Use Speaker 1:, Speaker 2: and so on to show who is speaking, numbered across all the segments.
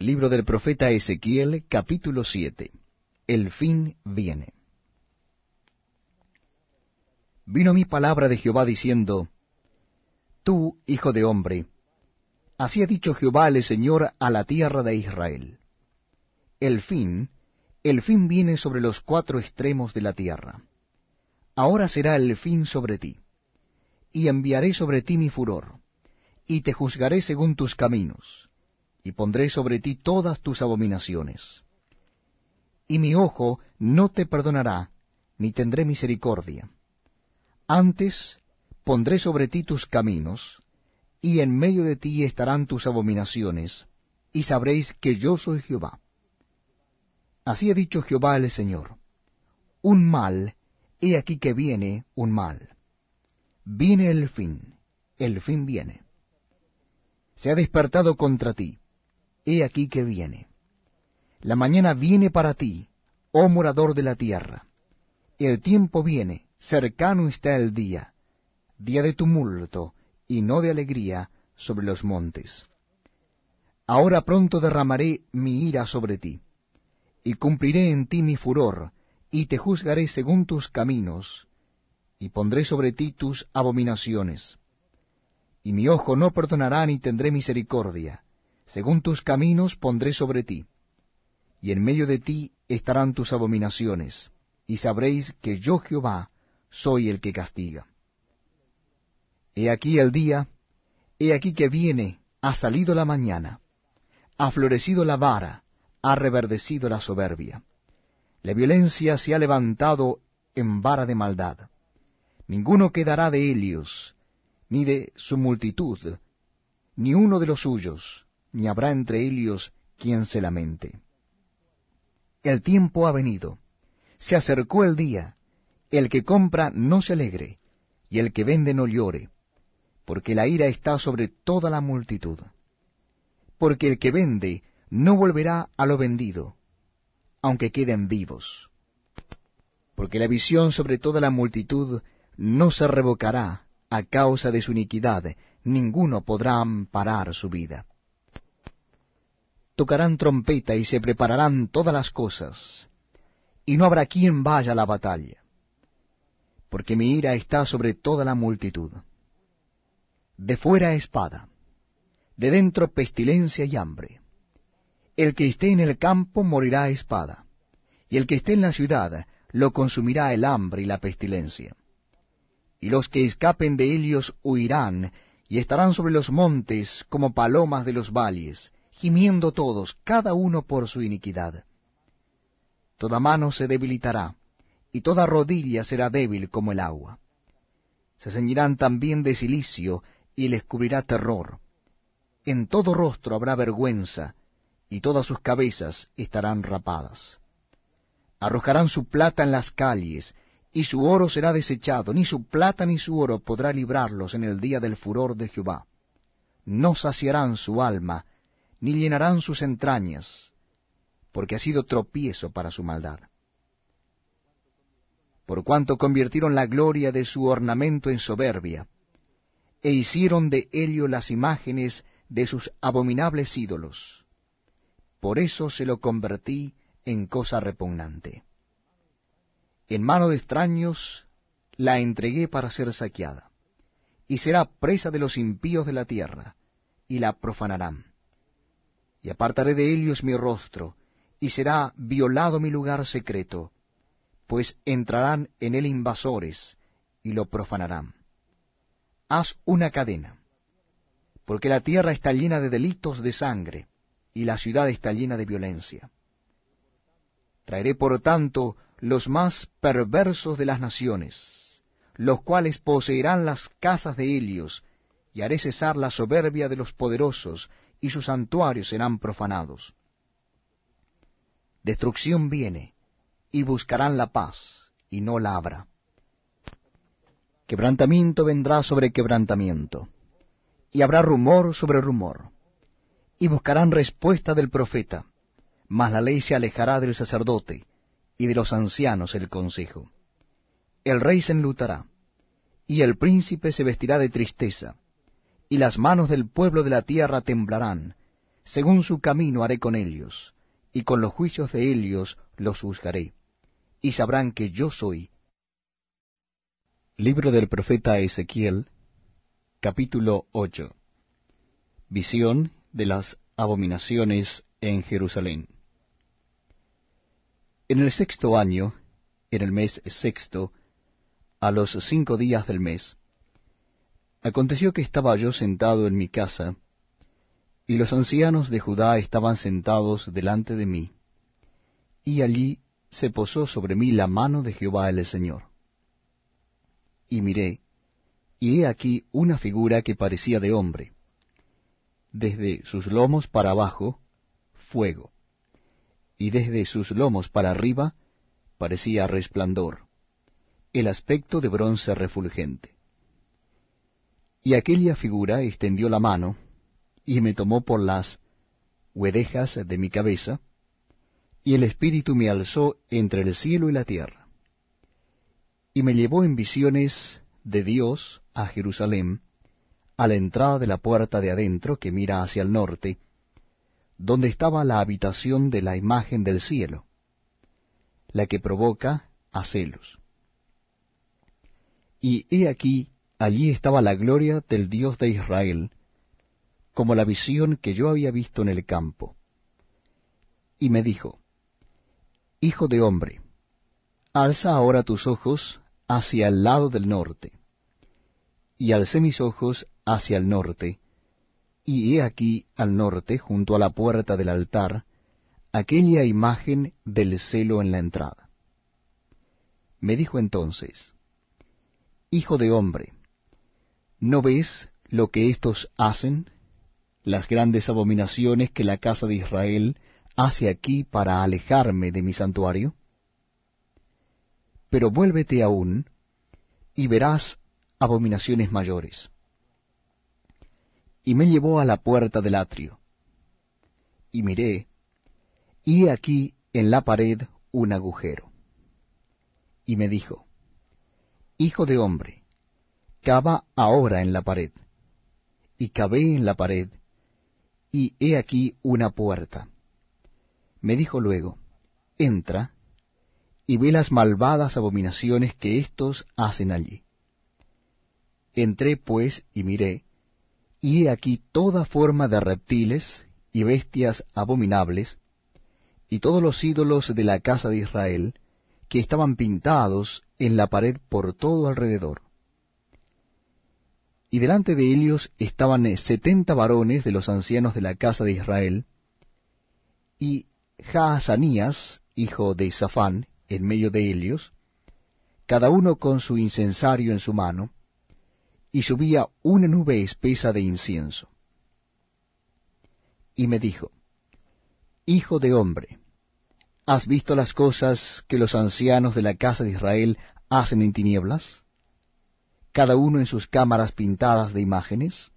Speaker 1: Libro del profeta Ezequiel, capítulo 7. El fin viene. Vino mi palabra de Jehová diciendo, Tú, hijo de hombre, así ha dicho Jehová el Señor a la tierra de Israel. El fin, el fin viene sobre los cuatro extremos de la tierra. Ahora será el fin sobre ti, y enviaré sobre ti mi furor, y te juzgaré según tus caminos y pondré sobre ti todas tus abominaciones. Y mi ojo no te perdonará, ni tendré misericordia. Antes pondré sobre ti tus caminos, y en medio de ti estarán tus abominaciones, y sabréis que yo soy Jehová. Así ha dicho Jehová el Señor. Un mal, he aquí que viene un mal. Viene el fin, el fin viene. Se ha despertado contra ti he aquí que viene. La mañana viene para ti, oh morador de la tierra. El tiempo viene, cercano está el día, día de tumulto y no de alegría sobre los montes. Ahora pronto derramaré mi ira sobre ti, y cumpliré en ti mi furor, y te juzgaré según tus caminos, y pondré sobre ti tus abominaciones. Y mi ojo no perdonará ni tendré misericordia, según tus caminos pondré sobre ti, y en medio de ti estarán tus abominaciones, y sabréis que yo Jehová soy el que castiga. He aquí el día, he aquí que viene, ha salido la mañana, ha florecido la vara, ha reverdecido la soberbia. La violencia se ha levantado en vara de maldad. Ninguno quedará de Helios, ni de su multitud, ni uno de los suyos, ni habrá entre ellos quien se lamente. El tiempo ha venido, se acercó el día, el que compra no se alegre, y el que vende no llore, porque la ira está sobre toda la multitud. Porque el que vende no volverá a lo vendido, aunque queden vivos. Porque la visión sobre toda la multitud no se revocará a causa de su iniquidad, ninguno podrá amparar su vida tocarán trompeta y se prepararán todas las cosas, y no habrá quien vaya a la batalla, porque mi ira está sobre toda la multitud. De fuera espada, de dentro pestilencia y hambre. El que esté en el campo morirá a espada, y el que esté en la ciudad lo consumirá el hambre y la pestilencia. Y los que escapen de ellos huirán, y estarán sobre los montes como palomas de los valles, gimiendo todos, cada uno por su iniquidad. Toda mano se debilitará, y toda rodilla será débil como el agua. Se ceñirán también de silicio, y les cubrirá terror. En todo rostro habrá vergüenza, y todas sus cabezas estarán rapadas. Arrojarán su plata en las calles, y su oro será desechado, ni su plata ni su oro podrá librarlos en el día del furor de Jehová. No saciarán su alma, ni llenarán sus entrañas, porque ha sido tropiezo para su maldad. Por cuanto convirtieron la gloria de su ornamento en soberbia, e hicieron de ello las imágenes de sus abominables ídolos. Por eso se lo convertí en cosa repugnante. En mano de extraños la entregué para ser saqueada, y será presa de los impíos de la tierra, y la profanarán y apartaré de ellos mi rostro, y será violado mi lugar secreto, pues entrarán en él invasores, y lo profanarán. Haz una cadena, porque la tierra está llena de delitos de sangre, y la ciudad está llena de violencia. Traeré por tanto los más perversos de las naciones, los cuales poseerán las casas de Helios, y haré cesar la soberbia de los poderosos, y sus santuarios serán profanados. Destrucción viene, y buscarán la paz, y no la habrá. Quebrantamiento vendrá sobre quebrantamiento, y habrá rumor sobre rumor, y buscarán respuesta del profeta, mas la ley se alejará del sacerdote, y de los ancianos el consejo. El rey se enlutará, y el príncipe se vestirá de tristeza, y las manos del pueblo de la tierra temblarán, según su camino haré con ellos, y con los juicios de ellos los juzgaré, y sabrán que yo soy. Libro del profeta Ezequiel, capítulo 8 Visión de las abominaciones en Jerusalén. En el sexto año, en el mes sexto, a los cinco días del mes, aconteció que estaba yo sentado en mi casa, y los ancianos de Judá estaban sentados delante de mí, y allí se posó sobre mí la mano de Jehová el Señor. Y miré, y he aquí una figura que parecía de hombre. Desde sus lomos para abajo, fuego, y desde sus lomos para arriba, parecía resplandor, el aspecto de bronce refulgente. Y aquella figura extendió la mano, y me tomó por las huedejas de mi cabeza, y el Espíritu me alzó entre el cielo y la tierra. Y me llevó en visiones de Dios a Jerusalén, a la entrada de la puerta de adentro que mira hacia el norte, donde estaba la habitación de la imagen del cielo, la que provoca a celos. Y he aquí, allí estaba la gloria del Dios de Israel, como la visión que yo había visto en el campo. Y me dijo, Hijo de hombre, alza ahora tus ojos hacia el lado del norte. Y alcé mis ojos hacia el norte, y he aquí al norte, junto a la puerta del altar, aquella imagen del celo en la entrada. Me dijo entonces, Hijo de hombre, ¿no ves lo que éstos hacen? las grandes abominaciones que la casa de Israel hace aquí para alejarme de mi santuario? Pero vuélvete aún, y verás abominaciones mayores. Y me llevó a la puerta del atrio, y miré, y aquí en la pared un agujero. Y me dijo, Hijo de hombre, cava ahora en la pared. Y cavé en la pared, y he aquí una puerta. Me dijo luego, entra, y ve las malvadas abominaciones que éstos hacen allí. Entré pues y miré, y he aquí toda forma de reptiles y bestias abominables, y todos los ídolos de la casa de Israel, que estaban pintados en la pared por todo alrededor y delante de ellos estaban eh, setenta varones de los ancianos de la casa de Israel, y Jaazanías, hijo de Safán, en medio de ellos, cada uno con su incensario en su mano, y subía una nube espesa de incienso. Y me dijo, Hijo de hombre, ¿has visto las cosas que los ancianos de la casa de Israel hacen en tinieblas? Cada uno en sus cámaras pintadas de imágenes?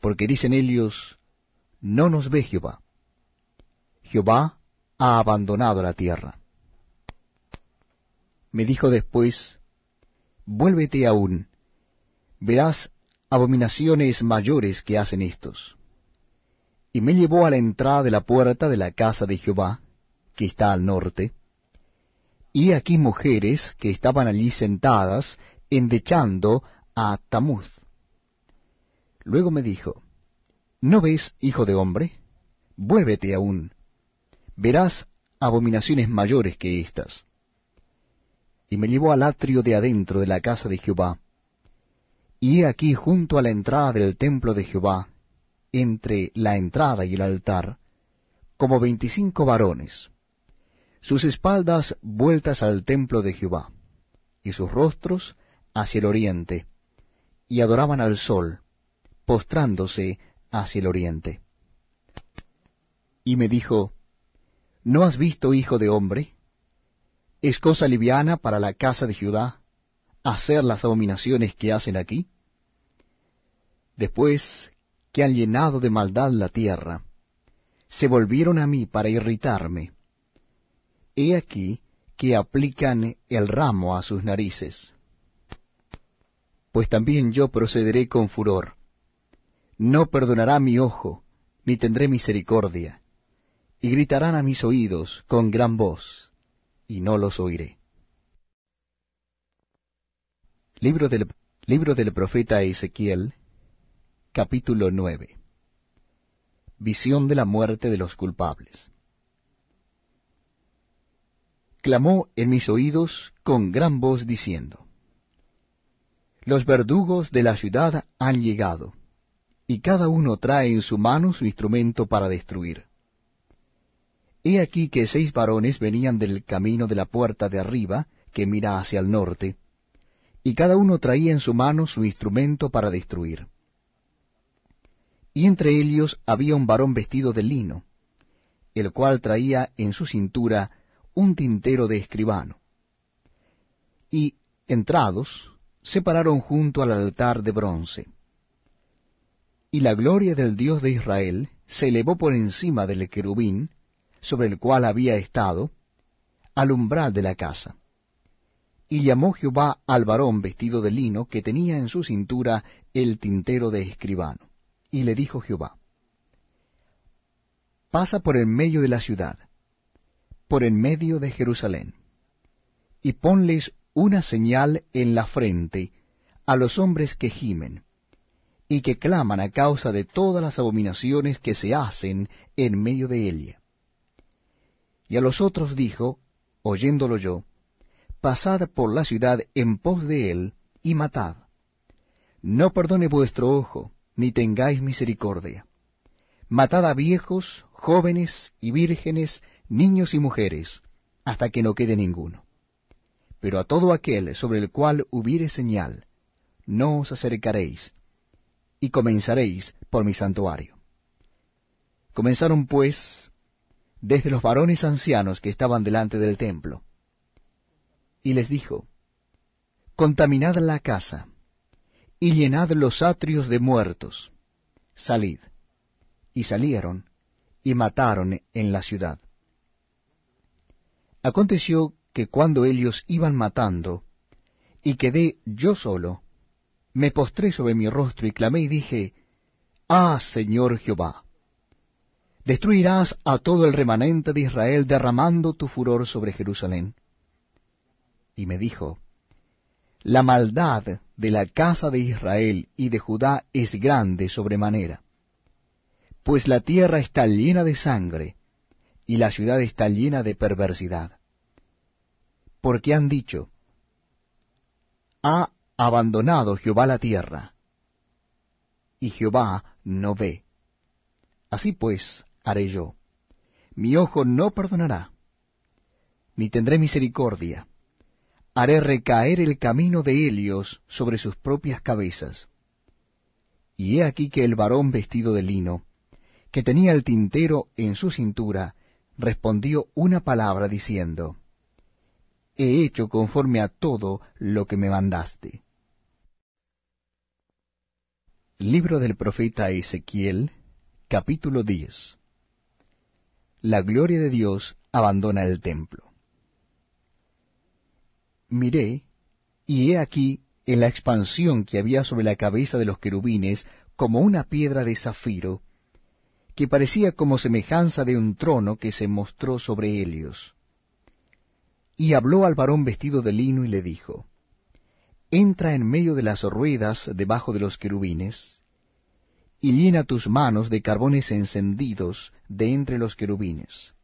Speaker 1: Porque dicen ellos, no nos ve Jehová. Jehová ha abandonado la tierra. Me dijo después, vuélvete aún, verás abominaciones mayores que hacen estos. Y me llevó a la entrada de la puerta de la casa de Jehová, que está al norte, y aquí mujeres que estaban allí sentadas endechando a Tamuz. Luego me dijo, ¿No ves, hijo de hombre? Vuélvete aún. Verás abominaciones mayores que éstas. Y me llevó al atrio de adentro de la casa de Jehová. Y he aquí junto a la entrada del templo de Jehová, entre la entrada y el altar, como veinticinco varones, sus espaldas vueltas al templo de Jehová, y sus rostros hacia el oriente, y adoraban al sol, postrándose hacia el oriente. Y me dijo, ¿No has visto, hijo de hombre? ¿Es cosa liviana para la casa de Judá hacer las abominaciones que hacen aquí? Después que han llenado de maldad la tierra, se volvieron a mí para irritarme. He aquí que aplican el ramo a sus narices pues también yo procederé con furor. No perdonará mi ojo, ni tendré misericordia, y gritarán a mis oídos con gran voz, y no los oiré. Libro del, libro del profeta Ezequiel, capítulo 9. Visión de la muerte de los culpables. Clamó en mis oídos con gran voz diciendo, Los verdugos de la ciudad han llegado, y cada uno trae en su mano su instrumento para destruir. He aquí que seis varones venían del camino de la puerta de arriba, que mira hacia el norte, y cada uno traía en su mano su instrumento para destruir. Y entre ellos había un varón vestido de lino, el cual traía en su cintura un tintero de escribano. Y, entrados, se pararon junto al altar de bronce. Y la gloria del Dios de Israel se elevó por encima del querubín, sobre el cual había estado, al umbral de la casa. Y llamó Jehová al varón vestido de lino que tenía en su cintura el tintero de escribano. Y le dijo Jehová, Pasa por el medio de la ciudad, por en medio de Jerusalén, y ponles una señal en la frente a los hombres que gimen, y que claman a causa de todas las abominaciones que se hacen en medio de ella y a los otros dijo, oyéndolo yo, Pasad por la ciudad en pos de él, y matad. No perdone vuestro ojo, ni tengáis misericordia. Matad a viejos, jóvenes y vírgenes, niños y mujeres, hasta que no quede ninguno. Pero a todo aquel sobre el cual hubiere señal, no os acercaréis, y comenzaréis por mi santuario. Comenzaron pues desde los varones ancianos que estaban delante del templo. Y les dijo, Contaminad la casa, y llenad los atrios de muertos, salid. Y salieron, y mataron en la ciudad. Aconteció que cuando ellos iban matando, y quedé yo solo, me postré sobre mi rostro y clamé y dije, Ah, Señor Jehová, destruirás a todo el remanente de Israel derramando tu furor sobre Jerusalén. Y me dijo, La maldad de la casa de Israel y de Judá es grande sobremanera, pues la tierra está llena de sangre, y la ciudad está llena de perversidad. Porque han dicho, Ha abandonado Jehová la tierra, y Jehová no ve. Así pues, haré yo. Mi ojo no perdonará, ni tendré misericordia. Haré recaer el camino de Helios sobre sus propias cabezas. Y he aquí que el varón vestido de lino, que tenía el tintero en su cintura, respondió una palabra diciendo, He hecho conforme a todo lo que me mandaste. Libro del profeta Ezequiel, capítulo 10 la gloria de Dios abandona el templo. Miré, y he aquí en la expansión que había sobre la cabeza de los querubines como una piedra de zafiro, que parecía como semejanza de un trono que se mostró sobre Helios. Y habló al varón vestido de lino y le dijo, Entra en medio de las ruedas debajo de los querubines, y llena tus manos de carbones encendidos de entre los querubines,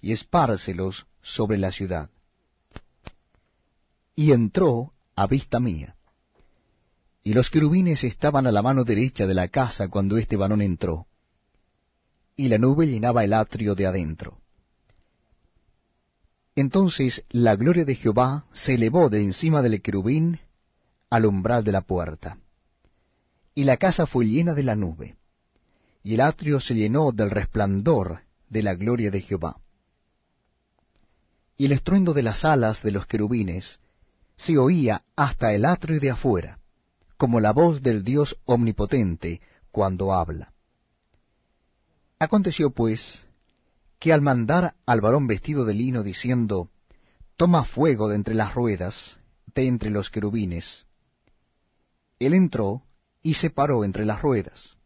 Speaker 1: y espárcelos sobre la ciudad. Y entró a vista mía. Y los querubines estaban a la mano derecha de la casa cuando este varón entró, y la nube llenaba el atrio de adentro. Entonces la gloria de Jehová se elevó de encima del querubín al umbral de la puerta y la casa fue llena de la nube, y el atrio se llenó del resplandor de la gloria de Jehová. Y el estruendo de las alas de los querubines se oía hasta el atrio de afuera, como la voz del Dios omnipotente cuando habla. Aconteció pues que al mandar al varón vestido de lino diciendo, Toma fuego de entre las ruedas, de entre los querubines, él entró y se paró entre las ruedas.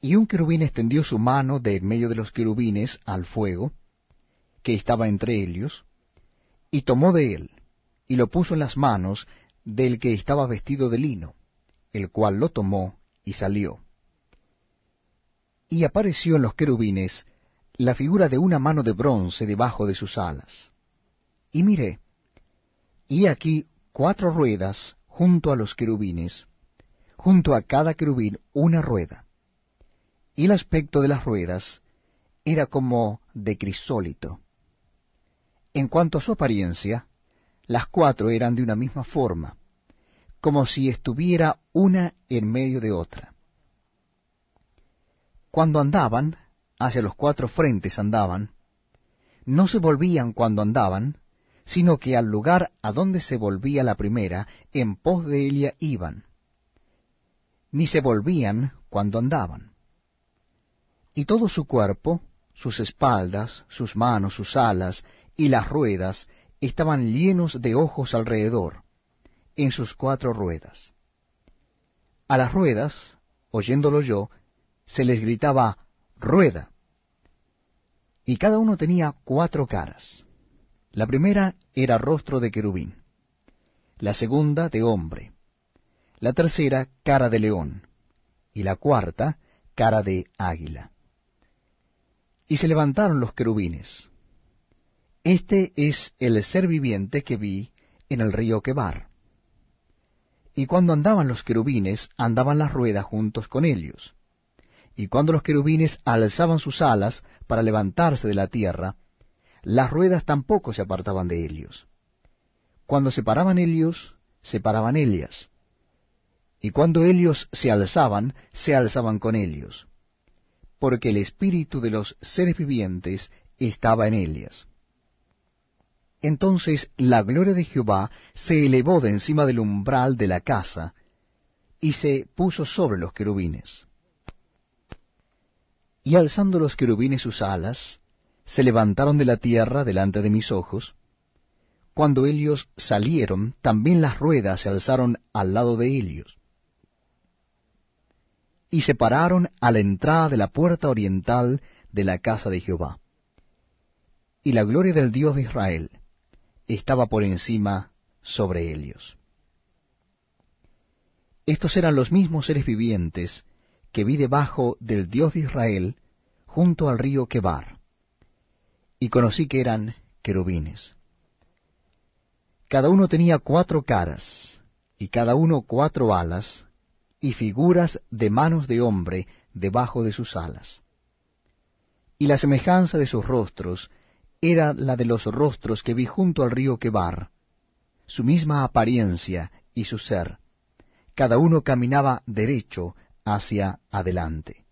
Speaker 1: Y un querubín extendió su mano de en medio de los querubines al fuego, que estaba entre ellos, y tomó de él, y lo puso en las manos del que estaba vestido de lino, el cual lo tomó y salió. Y apareció en los querubines la figura de una mano de bronce debajo de sus alas. Y miré, y aquí cuatro ruedas junto a los querubines, junto a cada querubín una rueda. Y el aspecto de las ruedas era como de crisólito. En cuanto a su apariencia, las cuatro eran de una misma forma, como si estuviera una en medio de otra. Cuando andaban, hacia los cuatro frentes andaban, no se volvían cuando andaban, sino que al lugar a donde se volvía la primera, en pos de ella iban, ni se volvían cuando andaban. Y todo su cuerpo, sus espaldas, sus manos, sus alas y las ruedas estaban llenos de ojos alrededor, en sus cuatro ruedas. A las ruedas, oyéndolo yo, se les gritaba, rueda. Y cada uno tenía cuatro caras. La primera era rostro de querubín, la segunda de hombre, la tercera cara de león, y la cuarta cara de águila. Y se levantaron los querubines, este es el ser viviente que vi en el río Quebar. Y cuando andaban los querubines, andaban las ruedas juntos con ellos. Y cuando los querubines alzaban sus alas para levantarse de la tierra, las ruedas tampoco se apartaban de ellos. Cuando se paraban ellos, se paraban ellas. Y cuando ellos se alzaban, se alzaban con ellos. Porque el espíritu de los seres vivientes estaba en ellas. Entonces la gloria de Jehová se elevó de encima del umbral de la casa, y se puso sobre los querubines. Y alzando los querubines sus alas, se levantaron de la tierra delante de mis ojos. Cuando ellos salieron, también las ruedas se alzaron al lado de ellos. Y se pararon a la entrada de la puerta oriental de la casa de Jehová. Y la gloria del Dios de Israel estaba por encima sobre ellos. Estos eran los mismos seres vivientes que vi debajo del Dios de Israel junto al río Quebar, y conocí que eran querubines. Cada uno tenía cuatro caras, y cada uno cuatro alas, y figuras de manos de hombre debajo de sus alas. Y la semejanza de sus rostros era la de los rostros que vi junto al río Quebar, su misma apariencia y su ser. Cada uno caminaba derecho hacia adelante.